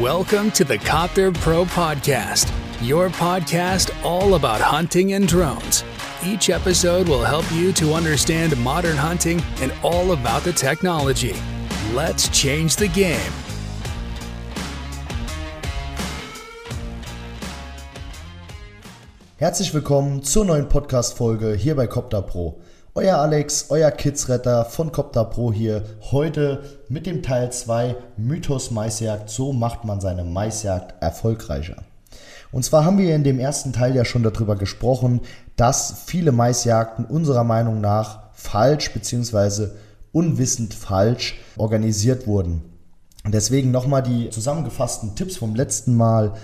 Welcome to the Copter Pro Podcast, your podcast all about hunting and drones. Each episode will help you to understand modern hunting and all about the technology. Let's change the game. Herzlich willkommen zur neuen Podcast-Folge hier bei Copter Pro. Euer Alex, euer Kidsretter von Copter Pro hier. Heute mit dem Teil 2 Mythos Maisjagd. So macht man seine Maisjagd erfolgreicher. Und zwar haben wir in dem ersten Teil ja schon darüber gesprochen, dass viele Maisjagden unserer Meinung nach falsch bzw. unwissend falsch organisiert wurden. Deswegen nochmal die zusammengefassten Tipps vom letzten Mal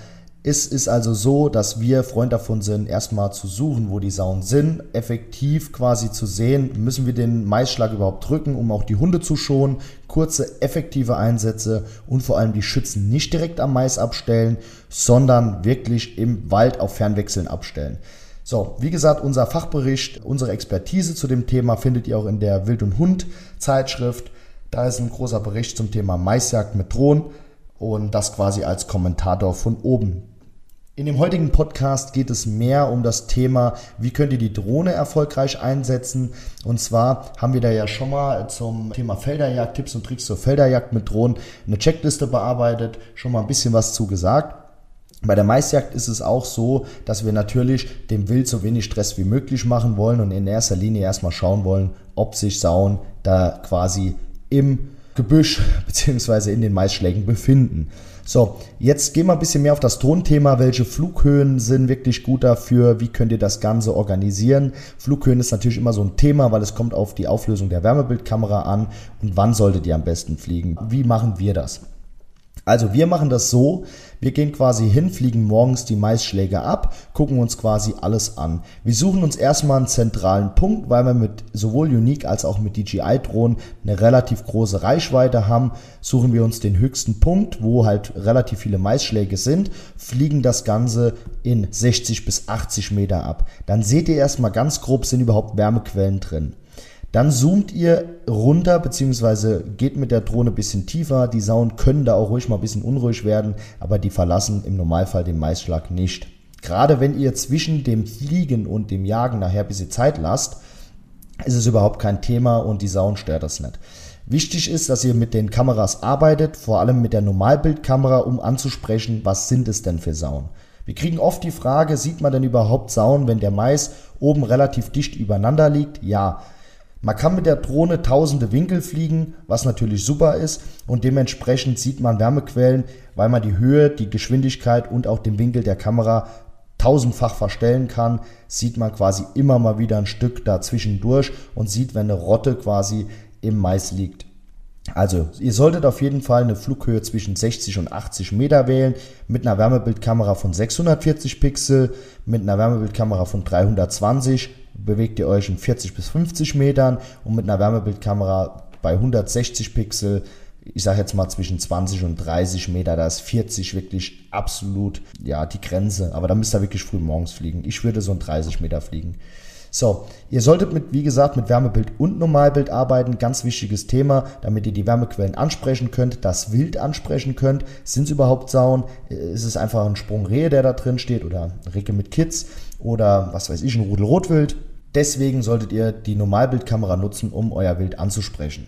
es ist also so, dass wir Freund davon sind, erstmal zu suchen, wo die Sauen sind, effektiv quasi zu sehen, müssen wir den Maisschlag überhaupt drücken, um auch die Hunde zu schonen, kurze, effektive Einsätze und vor allem die Schützen nicht direkt am Mais abstellen, sondern wirklich im Wald auf Fernwechseln abstellen. So, wie gesagt, unser Fachbericht, unsere Expertise zu dem Thema findet ihr auch in der Wild und Hund Zeitschrift. Da ist ein großer Bericht zum Thema Maisjagd mit Drohnen und das quasi als Kommentator von oben. In dem heutigen Podcast geht es mehr um das Thema, wie könnt ihr die Drohne erfolgreich einsetzen. Und zwar haben wir da ja schon mal zum Thema Felderjagd, Tipps und Tricks zur Felderjagd mit Drohnen eine Checkliste bearbeitet, schon mal ein bisschen was zu gesagt. Bei der Maisjagd ist es auch so, dass wir natürlich dem Wild so wenig Stress wie möglich machen wollen und in erster Linie erstmal schauen wollen, ob sich Sauen da quasi im Gebüsch bzw. in den Maisschlägen befinden. So, jetzt gehen wir ein bisschen mehr auf das Tonthema. Welche Flughöhen sind wirklich gut dafür? Wie könnt ihr das Ganze organisieren? Flughöhen ist natürlich immer so ein Thema, weil es kommt auf die Auflösung der Wärmebildkamera an. Und wann solltet ihr am besten fliegen? Wie machen wir das? Also wir machen das so, wir gehen quasi hin, fliegen morgens die Maisschläge ab, gucken uns quasi alles an. Wir suchen uns erstmal einen zentralen Punkt, weil wir mit sowohl Unique als auch mit DJI-Drohnen eine relativ große Reichweite haben. Suchen wir uns den höchsten Punkt, wo halt relativ viele Maisschläge sind, fliegen das Ganze in 60 bis 80 Meter ab. Dann seht ihr erstmal ganz grob, sind überhaupt Wärmequellen drin. Dann zoomt ihr runter, beziehungsweise geht mit der Drohne ein bisschen tiefer. Die Sauen können da auch ruhig mal ein bisschen unruhig werden, aber die verlassen im Normalfall den Maisschlag nicht. Gerade wenn ihr zwischen dem Fliegen und dem Jagen nachher ein bisschen Zeit lasst, ist es überhaupt kein Thema und die Sauen stört das nicht. Wichtig ist, dass ihr mit den Kameras arbeitet, vor allem mit der Normalbildkamera, um anzusprechen, was sind es denn für Sauen. Wir kriegen oft die Frage, sieht man denn überhaupt Sauen, wenn der Mais oben relativ dicht übereinander liegt? Ja. Man kann mit der Drohne tausende Winkel fliegen, was natürlich super ist und dementsprechend sieht man Wärmequellen, weil man die Höhe, die Geschwindigkeit und auch den Winkel der Kamera tausendfach verstellen kann, sieht man quasi immer mal wieder ein Stück dazwischen durch und sieht, wenn eine Rotte quasi im Mais liegt. Also, ihr solltet auf jeden Fall eine Flughöhe zwischen 60 und 80 Meter wählen, mit einer Wärmebildkamera von 640 Pixel, mit einer Wärmebildkamera von 320 bewegt ihr euch in 40 bis 50 Metern und mit einer Wärmebildkamera bei 160 Pixel, ich sage jetzt mal zwischen 20 und 30 Meter, da ist 40 wirklich absolut ja die Grenze. Aber da müsst ihr wirklich früh morgens fliegen. Ich würde so ein 30 Meter fliegen. So, ihr solltet mit, wie gesagt, mit Wärmebild und Normalbild arbeiten. Ganz wichtiges Thema, damit ihr die Wärmequellen ansprechen könnt, das Wild ansprechen könnt. Sind es überhaupt Sauen? Ist es einfach ein Sprung Rehe, der da drin steht oder Recke mit Kids oder was weiß ich, ein Rudel Rotwild? Deswegen solltet ihr die Normalbildkamera nutzen, um euer Wild anzusprechen.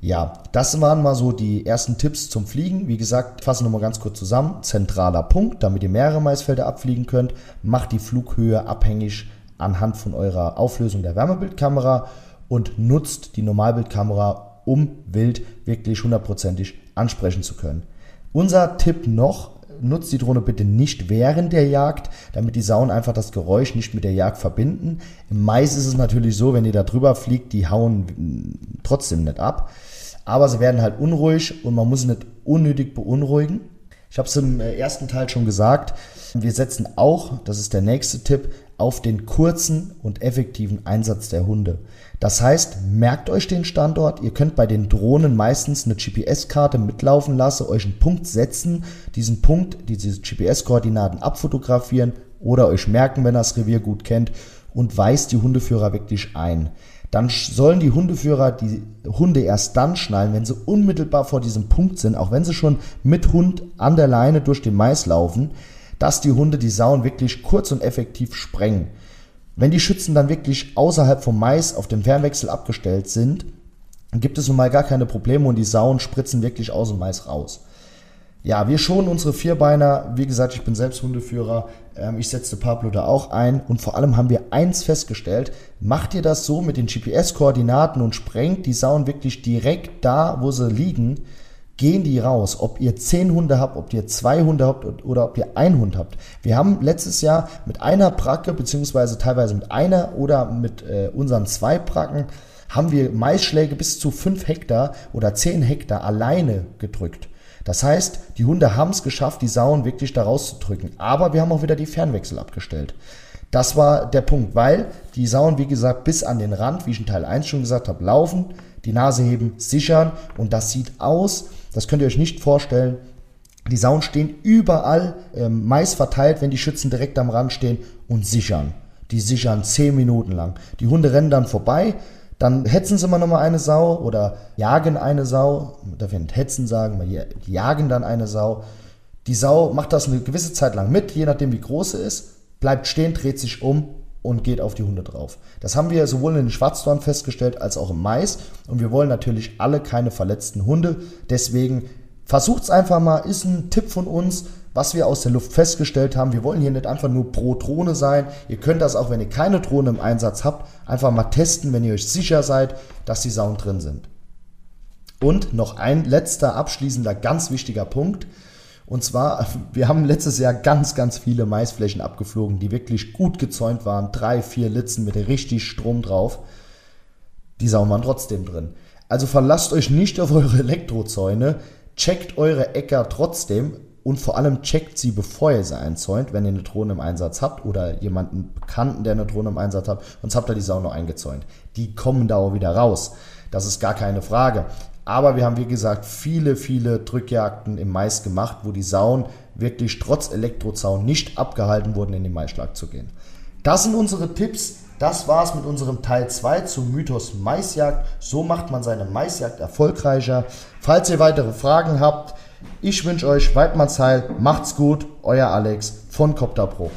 Ja, das waren mal so die ersten Tipps zum Fliegen. Wie gesagt, fassen wir mal ganz kurz zusammen. Zentraler Punkt, damit ihr mehrere Maisfelder abfliegen könnt. Macht die Flughöhe abhängig anhand von eurer Auflösung der Wärmebildkamera und nutzt die Normalbildkamera, um Wild wirklich hundertprozentig ansprechen zu können. Unser Tipp noch, nutzt die Drohne bitte nicht während der Jagd, damit die Sauen einfach das Geräusch nicht mit der Jagd verbinden. Im Mais ist es natürlich so, wenn ihr da drüber fliegt, die hauen trotzdem nicht ab. Aber sie werden halt unruhig und man muss sie nicht unnötig beunruhigen. Ich habe es im äh, ersten Teil schon gesagt. Wir setzen auch, das ist der nächste Tipp, auf den kurzen und effektiven Einsatz der Hunde. Das heißt, merkt euch den Standort. Ihr könnt bei den Drohnen meistens eine GPS-Karte mitlaufen lassen, euch einen Punkt setzen, diesen Punkt, diese GPS-Koordinaten abfotografieren oder euch merken, wenn ihr das Revier gut kennt und weist die Hundeführer wirklich ein. Dann sollen die Hundeführer die Hunde erst dann schnallen, wenn sie unmittelbar vor diesem Punkt sind, auch wenn sie schon mit Hund an der Leine durch den Mais laufen, dass die Hunde die Sauen wirklich kurz und effektiv sprengen. Wenn die Schützen dann wirklich außerhalb vom Mais auf dem Fernwechsel abgestellt sind, gibt es nun mal gar keine Probleme und die Sauen spritzen wirklich aus dem Mais raus. Ja, wir schonen unsere Vierbeiner. Wie gesagt, ich bin selbst Hundeführer. Ähm, ich setzte Pablo da auch ein. Und vor allem haben wir eins festgestellt. Macht ihr das so mit den GPS-Koordinaten und sprengt die Sauen wirklich direkt da, wo sie liegen, gehen die raus. Ob ihr zehn Hunde habt, ob ihr zwei Hunde habt oder ob ihr einen Hund habt. Wir haben letztes Jahr mit einer Bracke, beziehungsweise teilweise mit einer oder mit äh, unseren zwei Bracken, haben wir Maisschläge bis zu fünf Hektar oder zehn Hektar alleine gedrückt. Das heißt, die Hunde haben es geschafft, die Sauen wirklich da rauszudrücken. Aber wir haben auch wieder die Fernwechsel abgestellt. Das war der Punkt, weil die Sauen, wie gesagt, bis an den Rand, wie ich in Teil 1 schon gesagt habe, laufen, die Nase heben, sichern und das sieht aus, das könnt ihr euch nicht vorstellen. Die Sauen stehen überall, äh, Mais verteilt, wenn die Schützen direkt am Rand stehen und sichern. Die sichern 10 Minuten lang. Die Hunde rennen dann vorbei, dann hetzen sie mal nochmal eine Sau oder jagen eine Sau. Darf ich nicht hetzen sagen, wir jagen dann eine Sau. Die Sau macht das eine gewisse Zeit lang mit, je nachdem wie groß sie ist, bleibt stehen, dreht sich um und geht auf die Hunde drauf. Das haben wir sowohl in den Schwarzdorn festgestellt als auch im Mais. Und wir wollen natürlich alle keine verletzten Hunde. Deswegen versucht es einfach mal, ist ein Tipp von uns was wir aus der Luft festgestellt haben. Wir wollen hier nicht einfach nur pro Drohne sein. Ihr könnt das auch, wenn ihr keine Drohne im Einsatz habt, einfach mal testen, wenn ihr euch sicher seid, dass die Sauen drin sind. Und noch ein letzter abschließender ganz wichtiger Punkt. Und zwar, wir haben letztes Jahr ganz, ganz viele Maisflächen abgeflogen, die wirklich gut gezäunt waren. Drei, vier Litzen mit richtig Strom drauf. Die Sauen waren trotzdem drin. Also verlasst euch nicht auf eure Elektrozäune. Checkt eure Äcker trotzdem und vor allem checkt sie, bevor ihr sie einzäunt, wenn ihr eine Drohne im Einsatz habt oder jemanden Bekannten, der eine Drohne im Einsatz hat, sonst habt ihr die Sau noch eingezäunt. Die kommen da auch wieder raus. Das ist gar keine Frage. Aber wir haben, wie gesagt, viele, viele Drückjagden im Mais gemacht, wo die Sauen wirklich trotz Elektrozaun nicht abgehalten wurden, in den Maisschlag zu gehen. Das sind unsere Tipps. Das war's mit unserem Teil 2 zum Mythos Maisjagd. So macht man seine Maisjagd erfolgreicher. Falls ihr weitere Fragen habt, ich wünsche euch Weidmannsheil, macht's gut, euer Alex von Copter Pro.